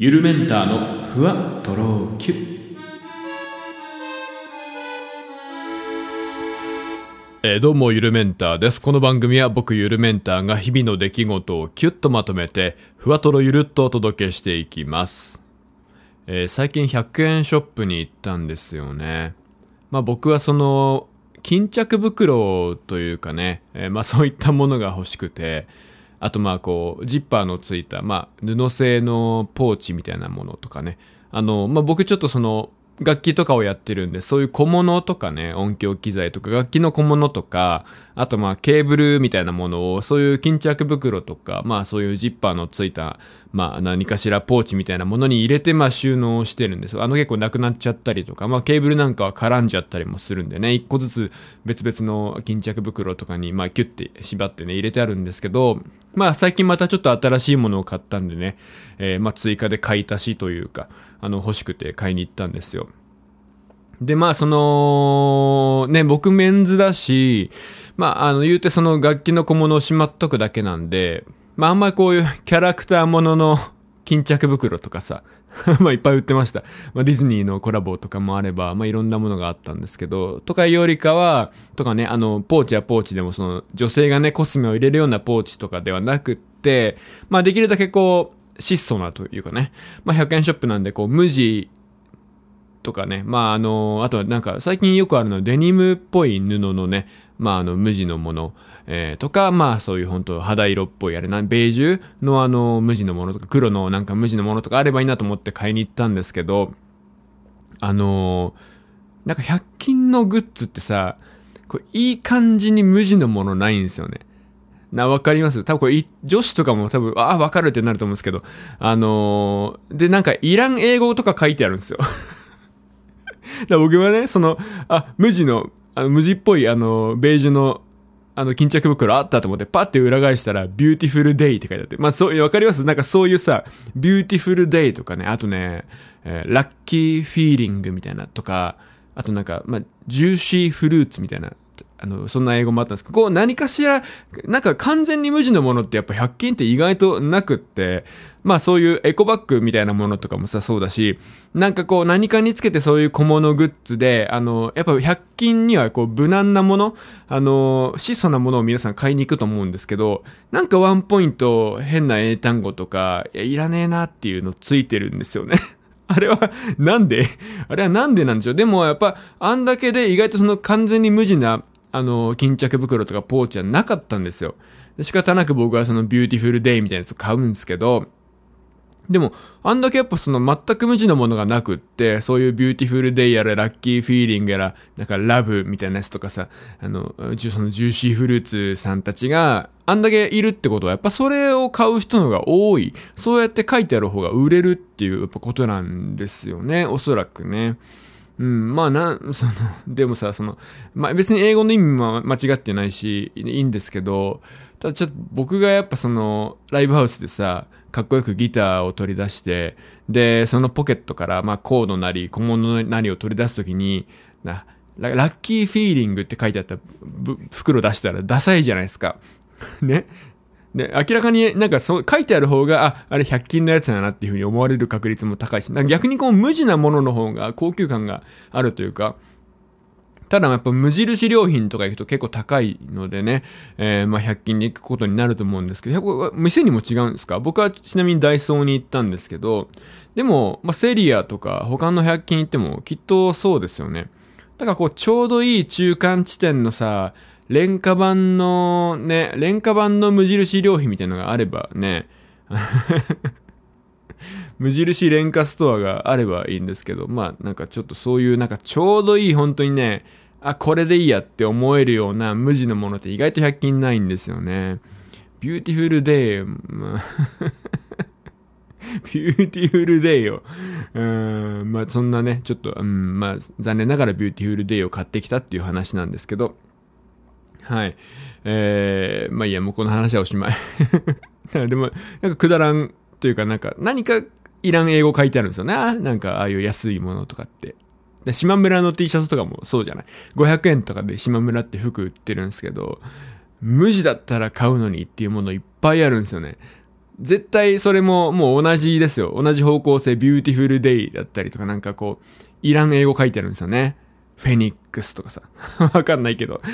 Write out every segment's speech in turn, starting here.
ゆるメンターのふわとろきゅえどうもゆるメンターです。この番組は僕ゆるメンターが日々の出来事をキュッとまとめてふわとろゆるっとお届けしていきます、えー最近100円ショップに行ったんですよね。まあ僕はその巾着袋というかね、えーまあそういったものが欲しくてあとまあこうジッパーのついた、まあ、布製のポーチみたいなものとかね。あの、まあ、僕ちょっとその楽器とかをやってるんでそういう小物とかね音響機材とか楽器の小物とかあとまあケーブルみたいなものをそういう巾着袋とかまあそういうジッパーのついたまあ何かしらポーチみたいなものに入れてまあ収納してるんです。あの結構なくなっちゃったりとかまあケーブルなんかは絡んじゃったりもするんでね。一個ずつ別々の巾着袋とかにまあキュッて縛ってね入れてあるんですけどまあ最近またちょっと新しいものを買ったんでね、えーまあ追加で買い足しというかあの欲しくて買いに行ったんですよ。で、まあ、その、ね、僕メンズだし、まあ、あの、言うてその楽器の小物をしまっとくだけなんで、まあ、あんまりこういう キャラクターものの巾着袋とかさ、まあ、いっぱい売ってました。まあ、ディズニーのコラボとかもあれば、まあ、いろんなものがあったんですけど、とかよりかは、とかね、あの、ポーチやポーチでもその、女性がね、コスメを入れるようなポーチとかではなくって、まあ、できるだけこう、質素なというかね、まあ、100円ショップなんで、こう、無地、とかね。まあ、あの、あとはなんか最近よくあるのはデニムっぽい布のね、まあ、あの、無地のもの、えーとか、まあ、そういう本当肌色っぽいあれな、ベージュのあの、無地のものとか、黒のなんか無地のものとかあればいいなと思って買いに行ったんですけど、あのなんか100均のグッズってさ、これいい感じに無地のものないんですよね。な、わかります？多分これ、女子とかも多分、ああ、わかるってなると思うんですけど、あのーで、なんか、いらん英語とか書いてあるんですよ。だ僕はね、その、あ、無地の、あの無地っぽい、あの、ベージュの、あの、巾着袋あったと思って、パッて裏返したら、 Beautiful Day って書いてあって。まあ、そう、わかります？なんかそういうさ、Beautiful Day とかね、あとね、えー Lucky Feeling みたいなとか、あとなんか、まあ、 Juicy Fruits みたいな、あの、そんな英語もあったんですけど、こう何かしら、なんか完全に無地のものってやっぱ100均って意外となくって、まあそういうエコバッグみたいなものとかもさ、そうだし、なんかこう何かにつけてそういう小物グッズで、あの、やっぱ100均にはこう無難なもの、あの、質素なものを皆さん買いに行くと思うんですけど、なんかワンポイント変な英単語とか、いや、いらねえなっていうのついてるんですよね。あれは、なんで？あれはなんでなんでしょう？でもやっぱ、あんだけで意外とその完全に無地な、あの、巾着袋とかポーチはなかったんですよ。仕方なく僕はその Beautiful Day みたいなやつを買うんですけど、でも、あんだけやっぱその全く無地のものがなくって、そういう Beautiful Day やら、 Lucky Feeling やら、なんか Love みたいなやつとかさ、あの、そのジューシーフルーツさんたちが、あんだけいるってことは、やっぱそれを買う人のが多い。そうやって書いてある方が売れるっていうことなんですよね。おそらくね。うん、まあなん、その、でもさ、その、まあ別に英語の意味も間違ってないし、いいんですけど、ただちょっと僕がやっぱその、ライブハウスでさ、かっこよくギターを取り出して、で、そのポケットから、まあコードなり、小物なりを取り出すときに、な、ラッキーフィーリングって書いてあった袋出したらダサいじゃないですか。ね。で、明らかになんかそ書いてある方が、あ、あれ100均のやつだなっていうふうに思われる確率も高いし、逆にこう無地なものの方が高級感があるというか、ただやっぱ無印良品とか行くと結構高いのでね、えー、まあ100均に行くことになると思うんですけど、店にも違うんですか？僕はちなみにダイソーに行ったんですけど、でも、まあセリアとか他の100均行ってもきっとそうですよね。だからこうちょうどいい中間地点のさ、廉価版のね、廉価版の無印良品みたいなのがあればね、無印廉価ストアがあればいいんですけど、まあなんかちょっとそういうなんかちょうどいい本当にね、あ、これでいいやって思えるような無地のものって意外と100均ないんですよね。Beautiful Day、まあ Beautiful Day を、うん、まあそんなね、ちょっと、うん、まあ残念ながら Beautiful Day を買ってきたっていう話なんですけど、はい。えー、まあいいや、もうこの話はおしまい。でも、なんかくだらんというか、なんか、何かいらん英語書いてあるんですよね。なんか、ああいう安いものとかって。で島村の T シャツとかもそうじゃない。500円とかで島村って服売ってるんですけど、無地だったら買うのにっていうものいっぱいあるんですよね。絶対それももう同じですよ。同じ方向性、 Beautiful Day だったりとかなんかこう、いらん英語書いてあるんですよね。フェニックスとかさ。わかんないけど。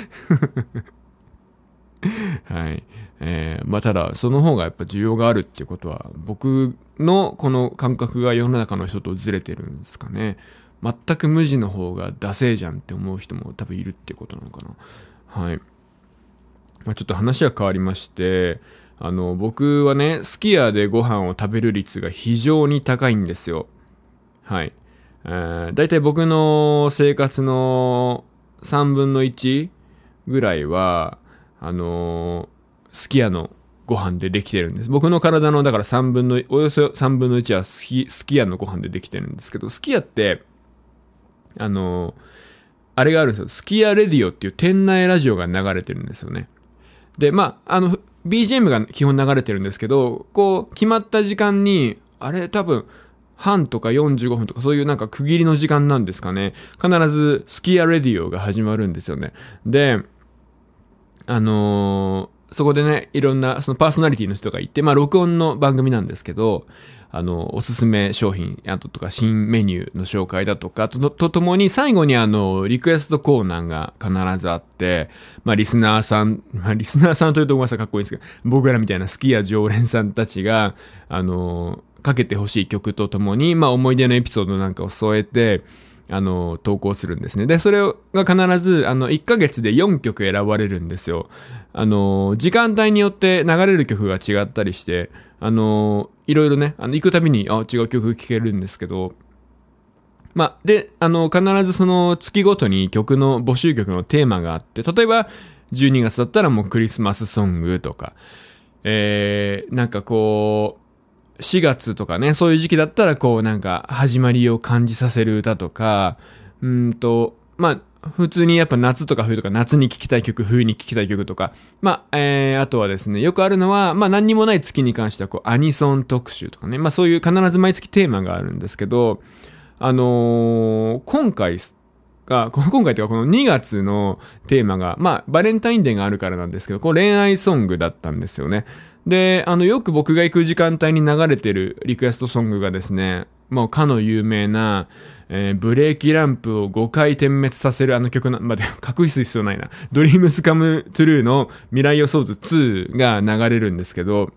はい。えー、まあただ、その方がやっぱ需要があるっていうことは、僕のこの感覚が世の中の人とずれてるんですかね。全く無地の方がダセーじゃんって思う人も多分いるっていうことなのかな。はい。まあ、ちょっと話は変わりまして、あの、僕はね、すき家でご飯を食べる率が非常に高いんですよ。はい。えー、だいたい僕の生活の3分の1ぐらいは、あのー、すき家のご飯でできてるんです。僕の体の、だから3分の、およそ3分の1はすき、すき家のご飯でできてるんですけど、すき家って、あのー、あれがあるんですよ。すき家レディオっていう店内ラジオが流れてるんですよね。で、まあ、あの、BGM が基本流れてるんですけど、こう、決まった時間に、あれ多分、半とか45分とかそういうなんか区切りの時間なんですかね。必ずスキアレディオが始まるんですよね。で、あのー、そこでね、いろんなそのパーソナリティの人がいて、まあ録音の番組なんですけど、あの、おすすめ商品、あととか新メニューの紹介だとか、と、とともに最後にあの、リクエストコーナーが必ずあって、まあリスナーさん、まあリスナーさんというとごめんなさいかっこいいんですけど、僕らみたいな好きや常連さんたちが、あの、かけてほしい曲とともに、まあ思い出のエピソードなんかを添えて、あの、投稿するんですね。で、それが必ず、あの、1ヶ月で4曲選ばれるんですよ。あの、時間帯によって流れる曲が違ったりして、あの、いろいろね、あの、行くたびに、あ、違う曲聴けるんですけど、まあ、で、あの、必ずその月ごとに曲の、募集曲のテーマがあって、例えば、12月だったらもうクリスマスソングとか、えー、なんかこう、4月とかね、そういう時期だったらこうなんか始まりを感じさせる歌とか、うんと、まあ、普通にやっぱ夏とか冬とか夏に聴きたい曲、冬に聴きたい曲とか、まあ、えー、あとはですね、よくあるのは、まあ何にもない月に関してはこうアニソン特集とかね、まあそういう必ず毎月テーマがあるんですけど、あのー、今回が、今回というかこの2月のテーマが、まあバレンタインデーがあるからなんですけど、こう恋愛ソングだったんですよね。で、あの、よく僕が行く時間帯に流れてるリクエストソングがですね、もうかの有名な、えー、ブレーキランプを5回点滅させるあの曲な、まあ、で、隠す必要ないな。ドリームスカムトゥルーの未来予想図2が流れるんですけど、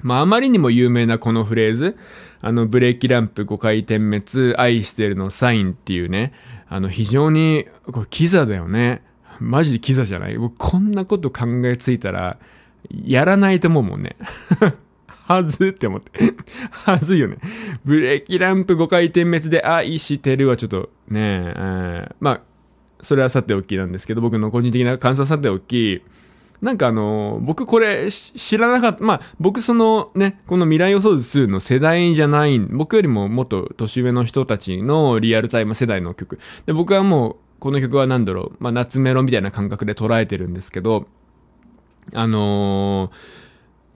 まあ、あまりにも有名なこのフレーズ、あの、ブレーキランプ5回点滅、愛してるのサインっていうね、あの、非常に、これキザだよね。マジでキザじゃない？僕こんなこと考えついたら、やらないと思うもんね。はずって思って。はずいよね。ブレーキランプ5回点滅で愛してるはちょっとね、まあ、それはさておきなんですけど、僕の個人的な感想さておき、なんかあの、僕これ知らなかった。まあ、僕そのね、この未来予想図の世代じゃない、僕よりももっと年上の人たちのリアルタイム世代の曲。で、僕はもう、この曲は何だろう、まあ、夏メロみたいな感覚で捉えてるんですけど、あのー、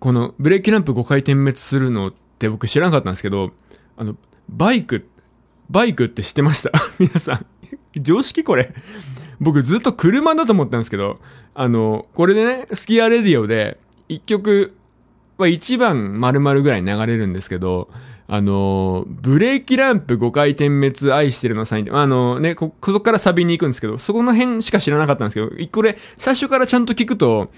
このブレーキランプ5回点滅するのって僕知らなかったんですけど、あの、バイク、バイクって知ってました？皆さん。常識これ。僕ずっと車だと思ったんですけど、あの、これでね、スキアレディオで、一曲は1番丸々ぐらい流れるんですけど、あの、ブレーキランプ5回点滅愛してるのサインって、あのね、こ、こそからサビに行くんですけど、そこの辺しか知らなかったんですけど、これ、最初からちゃんと聞くと、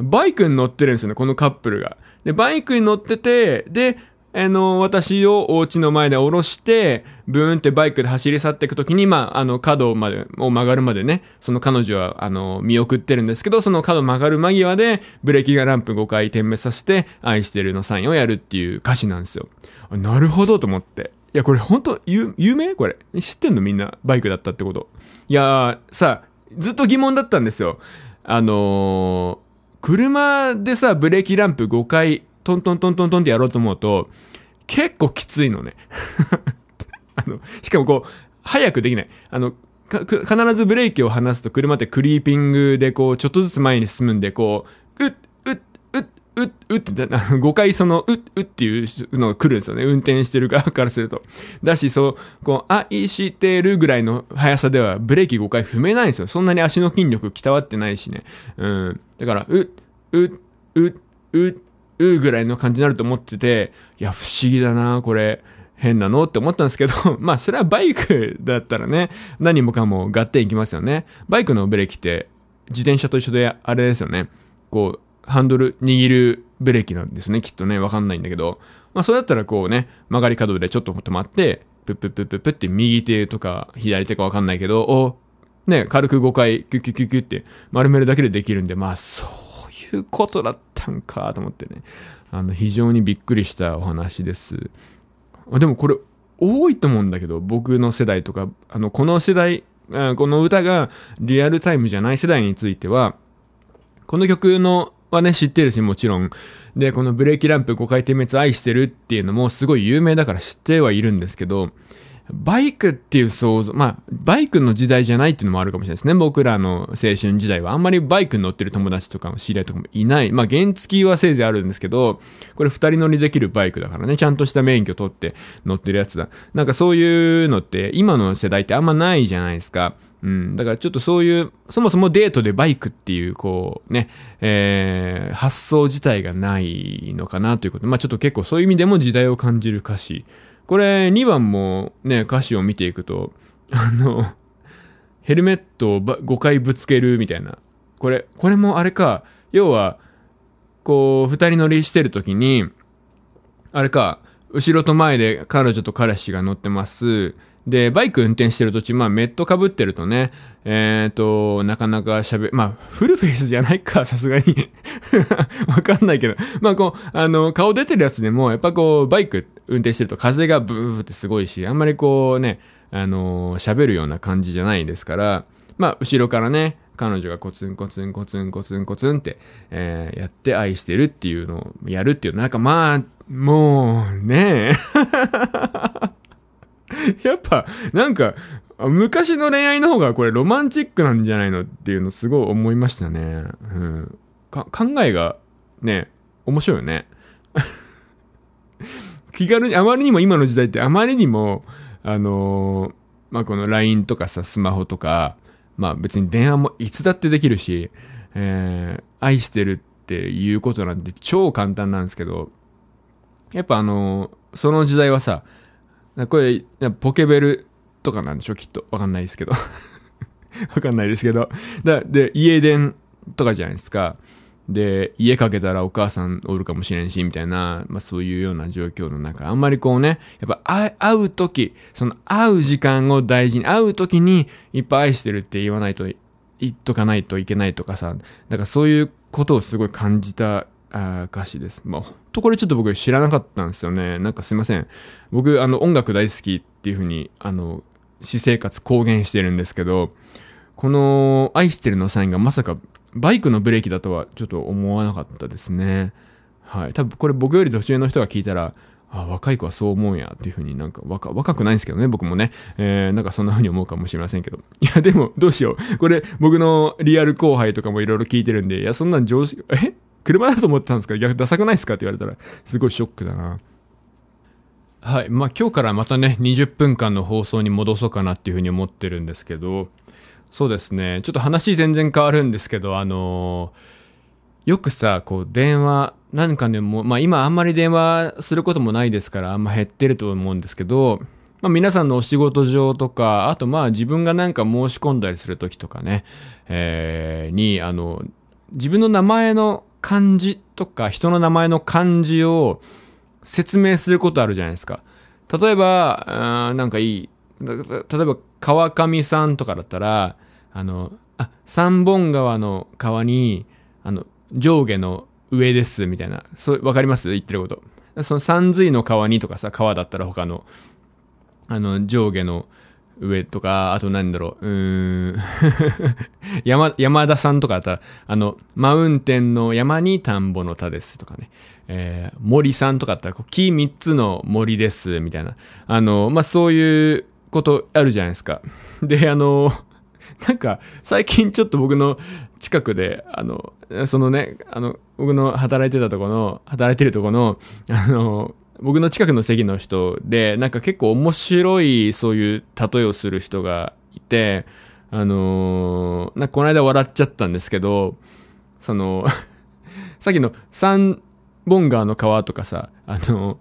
バイクに乗ってるんですよね、このカップルが。で、バイクに乗ってて、で、あの、私をお家の前で降ろして、ブーンってバイクで走り去っていくときに、まあ、あの、角まで、を曲がるまでね、その彼女は、あの、見送ってるんですけど、その角曲がる間際で、ブレーキがランプ5回点滅させて、愛してるのサインをやるっていう歌詞なんですよ。なるほどと思って。いや、これ本当有、有名？これ。知ってんのみんな、バイクだったってこと。いやー、さ、ずっと疑問だったんですよ。あのー車でさ、ブレーキランプ5回トントントントントンってやろうと思うと、結構きついのね。あの、しかもこう、早くできない。あの、必ずブレーキを離すと車ってクリーピングでこう、ちょっとずつ前に進むんで、こう、うっ、うっ、うっ、て、5回その、うっ、うっていうのが来るんですよね。運転してる側からすると。だし、そう、こう、愛してるぐらいの速さではブレーキ5回踏めないんですよ。そんなに足の筋力鍛わってないしね。うん。だから、うっ、うっ、うっ、う、う、うぐらいの感じになると思ってて、いや、不思議だな、これ。変なの？って思ったんですけど、まあ、それはバイクだったらね、何もかも合点いきますよね。バイクのブレーキって、自転車と一緒で、あれですよね。こう、ハンドル握るブレーキなんですね。きっとね、わかんないんだけど。まあ、それだったらこうね、曲がり角でちょっと止まって、プップップッププって右手とか左手かわかんないけど、お、ね、軽く5回キュキュキュキュって丸めるだけでできるんで、まあ、そういうことだったんかと思ってね。あの、非常にびっくりしたお話です。でもこれ、多いと思うんだけど、僕の世代とか、あの、この世代、この歌がリアルタイムじゃない世代については、この曲のはね、知ってるし、もちろん。で、このブレーキランプ5回点滅愛してるっていうのもすごい有名だから知ってはいるんですけど、バイクっていう想像、まあ、バイクの時代じゃないっていうのもあるかもしれないですね。僕らの青春時代はあんまりバイクに乗ってる友達とかも知り合いとかもいない。まあ、原付はせいぜいあるんですけど、これ二人乗りできるバイクだからね、ちゃんとした免許取って乗ってるやつだ。なんかそういうのって今の世代ってあんまないじゃないですか。うん。だからちょっとそういう、そもそもデートでバイクっていう、こうね、えー、発想自体がないのかなということで、まあちょっと結構そういう意味でも時代を感じる歌詞。これ2番もね、歌詞を見ていくと、あの、ヘルメットを5回ぶつけるみたいな。これ、これもあれか、要は、こう、二人乗りしてる時に、あれか、後ろと前で彼女と彼氏が乗ってます。で、バイク運転してる途中、まあ、メット被ってるとね、えっ、ー、と、なかなか喋、まあ、フルフェイスじゃないか、さすがに。わかんないけど。まあ、こう、あの、顔出てるやつでも、やっぱこう、バイク運転してると風がブーってすごいし、あんまりこうね、あの、喋るような感じじゃないですから、まあ、後ろからね、彼女がコツンコツンコツンコツンコツンって、えー、やって愛してるっていうのをやるっていう、なんかまあ、もう、ねえ。やっぱ、なんか、昔の恋愛の方がこれロマンチックなんじゃないのっていうのすごい思いましたね。うん。考えが、ね、面白いよね。気軽に、あまりにも今の時代ってあまりにも、あのー、まあ、この LINE とかさ、スマホとか、まあ別に電話もいつだってできるし、えー、愛してるっていうことなんて超簡単なんですけど、やっぱあのー、その時代はさ、これ、ポケベルとかなんでしょきっと。わかんないですけど。わかんないですけど。だで、家電とかじゃないですか。で、家かけたらお母さんおるかもしれんし、みたいな、まあそういうような状況の中、あんまりこうね、やっぱ会う時、その会う時間を大事に、会う時にいっぱい愛してるって言わないと、言っとかないといけないとかさ、だからそういうことをすごい感じたあ歌詞です。まあ、ほんとこれちょっと僕知らなかったんですよね。なんかすいません。僕、あの、音楽大好きっていうふうに、あの、私生活公言してるんですけど、この、愛してるのサインがまさかバイクのブレーキだとはちょっと思わなかったですね。はい。多分これ僕より年上の人が聞いたら、あ、若い子はそう思うんやっていうふうになんか若、若くないんですけどね、僕もね。えー、なんかそんなふうに思うかもしれませんけど。いや、でもどうしよう。これ僕のリアル後輩とかもいろいろ聞いてるんで、いや、そんなん常識、え？車だと思ってたんですか？逆ダサくないですか？って言われたら、すごいショックだな。はい。まあ今日からまたね、20分間の放送に戻そうかなっていうふうに思ってるんですけど、そうですね。ちょっと話全然変わるんですけど、あのー、よくさ、こう電話、何かでもう、まあ今あんまり電話することもないですから、あんま減ってると思うんですけど、まあ皆さんのお仕事上とか、あとまあ自分がなんか申し込んだりするときとかね、えー、に、あの、自分の名前の漢字とか人の名前の漢字を説明することあるじゃないですか。例えば、なんかいい、例えば川上さんとかだったら、あの、あ、三本川の川に、あの、上下の上です、みたいな。そう、わかります？言ってること。その三髄の川にとかさ、川だったら他の、あの、上下の上とか、あと何だろう、うーん 山、山田さんとかだったら、あの、マウンテンの山に田んぼの田ですとかね。えー、森さんとかだったら、こう木三つの森です、みたいな。あの、まあ、そういうことあるじゃないですか。で、あの、なんか、最近ちょっと僕の近くで、あの、そのね、あの、僕の働いてたとこの、働いてるとこの、あの、僕の近くの席の人で、なんか結構面白いそういう例えをする人がいて、あのー、なんかこの間笑っちゃったんですけど、その さっきの三ボンガーの川とかさ、あの、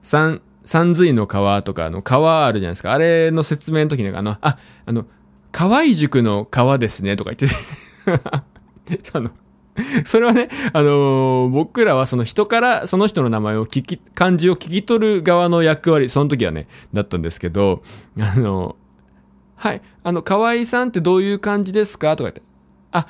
三、三髄の川とかあの川あるじゃないですか。あれの説明の時にあの、あ、あの、河合塾の川ですねとか言ってあ の、それはね、あのー、僕らはその人からその人の名前を聞き、漢字を聞き取る側の役割、その時はね、だったんですけど、あのー、はい、あの、河合さんってどういう感じですか？とか言って、あ、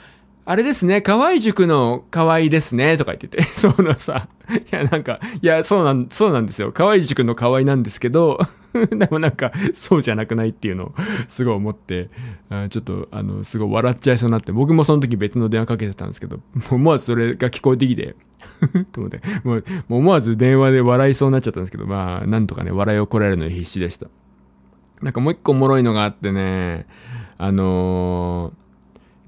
あれですね、河合塾の河合ですね、とか言ってて、そのさ、いや、なんか、いや、そうなん、そうなんですよ。河合塾の河合なんですけど、でもなんか、そうじゃなくないっていうのを、すごい思って、あちょっと、あの、すごい笑っちゃいそうになって、僕もその時別の電話かけてたんですけど、もう思わずそれが聞こえてきて、と思って、もう、もう思わず電話で笑いそうになっちゃったんですけど、まあ、なんとかね、笑いをこらえるのに必死でした。なんかもう一個おもろいのがあってね、あの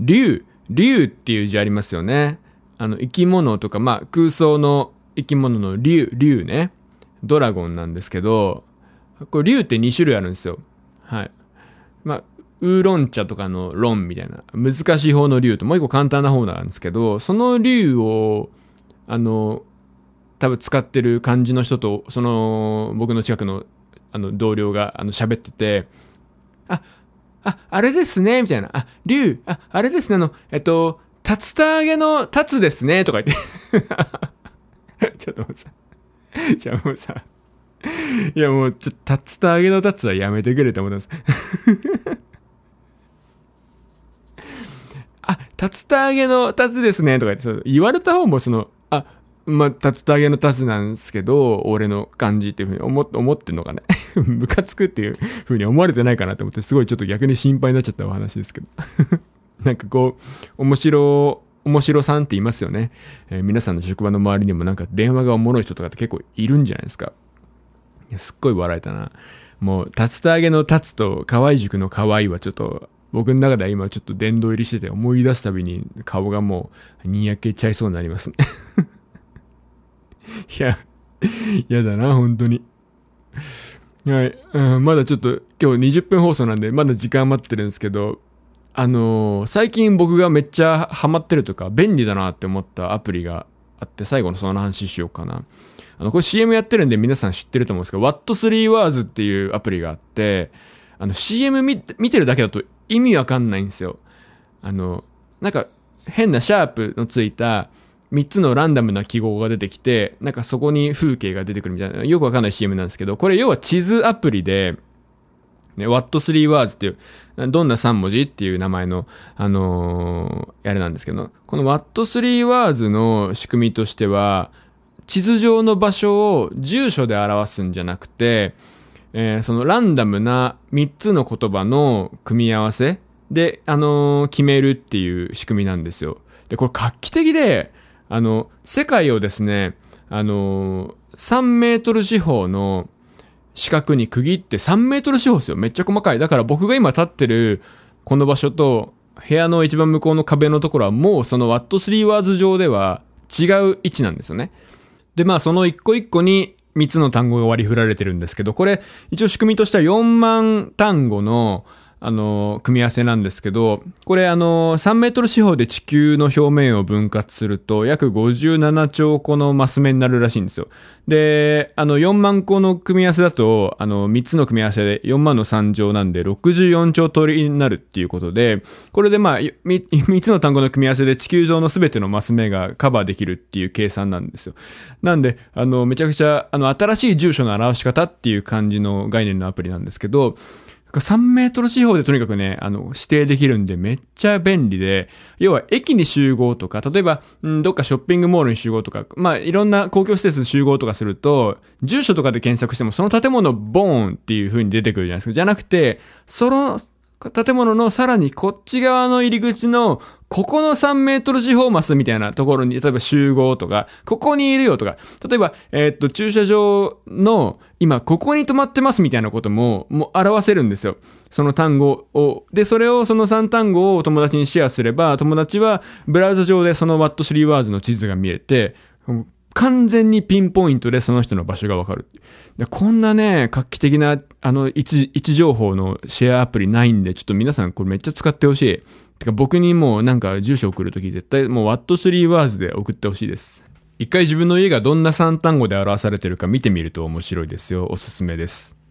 ー、竜、竜っていう字ありますよね。あの、生き物とか、まあ、空想の生き物の竜、竜ね。ドラゴンなんですけど、これ竜って2種類あるんですよ。はい。まあ、ウーロン茶とかのロンみたいな、難しい方の竜ともう一個簡単な方なんですけど、その竜を、あの、多分使ってる漢字の人と、その、僕の近くの、あの、同僚が、あの、喋ってて、あ、あ、あれですね、みたいな。あ、竜、あ、あれですね、あの、えっと、竜田揚げの竜ですね、とか言って ちょっともうさ、じゃあもうさ、いやもう、ちょっと、竜田揚げの竜はやめてくれって思ったんです。あ、竜田揚げの竜ですね、とか言って、言われた方もその、まあ、竜田揚げの竜なんですけど、俺の感じっていうふうに思思ってんのかね？ムカつくっていうふうに思われてないかなと思って、すごいちょっと逆に心配になっちゃったお話ですけど。なんかこう、面白、面白さんって言いますよね。えー、皆さんの職場の周りにもなんか電話がおもろい人とかって結構いるんじゃないですか。いや、すっごい笑えたな。もう、竜田揚げの竜と河合塾の河合はちょっと、僕の中では今ちょっと殿堂入りしてて思い出すたびに顔がもうにやけちゃいそうになりますね いや、嫌だな、本当に。はい、うん。まだちょっと今日20分放送なんで、まだ時間余ってるんですけど、あのー、最近僕がめっちゃハマってるとか、便利だなって思ったアプリがあって、最後のその話しようかな。あの、これ CM やってるんで皆さん知ってると思うんですけど、What3 Words っていうアプリがあって、あの、CM 見見てるだけだと意味わかんないんですよ。あの、なんか変なシャープのついた、3つのランダムな記号が出てきて、なんかそこに風景が出てくるみたいな、よくわかんない CM なんですけど、これ要は地図アプリで、ね、What3 Words っていう、どんな3文字っていう名前の、あのー、あれなんですけど、この What3 Words の仕組みとしては、地図上の場所を住所で表すんじゃなくて、えー、そのランダムな3つの言葉の組み合わせで、あのー、決めるっていう仕組みなんですよ。で、これ画期的で、あの、世界をですね、あの、3メートル四方の四角に区切って3メートル四方ですよ。めっちゃ細かい。だから僕が今立ってるこの場所と部屋の一番向こうの壁のところはもうそのワット3ワーズ上では違う位置なんですよね。で、まあその一個一個に3つの単語が割り振られてるんですけど、これ一応仕組みとしては4万単語のあの、組み合わせなんですけど、これあの、3メートル四方で地球の表面を分割すると、約57兆個のマス目になるらしいんですよ。で、あの、4万個の組み合わせだと、あの、3つの組み合わせで4万の3乗なんで、64兆通りになるっていうことで、これでまあ、3, 3つの単語の組み合わせで地球上の全てのマス目がカバーできるっていう計算なんですよ。なんで、あの、めちゃくちゃ、あの、新しい住所の表し方っていう感じの概念のアプリなんですけど、3メートル四方でとにかくね、あの、指定できるんでめっちゃ便利で、要は駅に集合とか、例えば、んどっかショッピングモールに集合とか、まあ、いろんな公共施設に集合とかすると、住所とかで検索してもその建物ボーンっていう風に出てくるじゃないですか。じゃなくて、その建物のさらにこっち側の入り口のここの3メートル四方マスみたいなところに、例えば集合とか、ここにいるよとか、例えば、えー、っと、駐車場の、今、ここに止まってますみたいなことも、もう表せるんですよ。その単語を。で、それを、その3単語を友達にシェアすれば、友達は、ブラウザ上でその What3 Words の地図が見えて、完全にピンポイントでその人の場所がわかる。でこんなね、画期的な、あの、位置、情報のシェアアプリないんで、ちょっと皆さんこれめっちゃ使ってほしい。てか僕にもうなんか住所送るとき絶対もう What3 Words で送ってほしいです。一回自分の家がどんな3単語で表されてるか見てみると面白いですよ。おすすめです。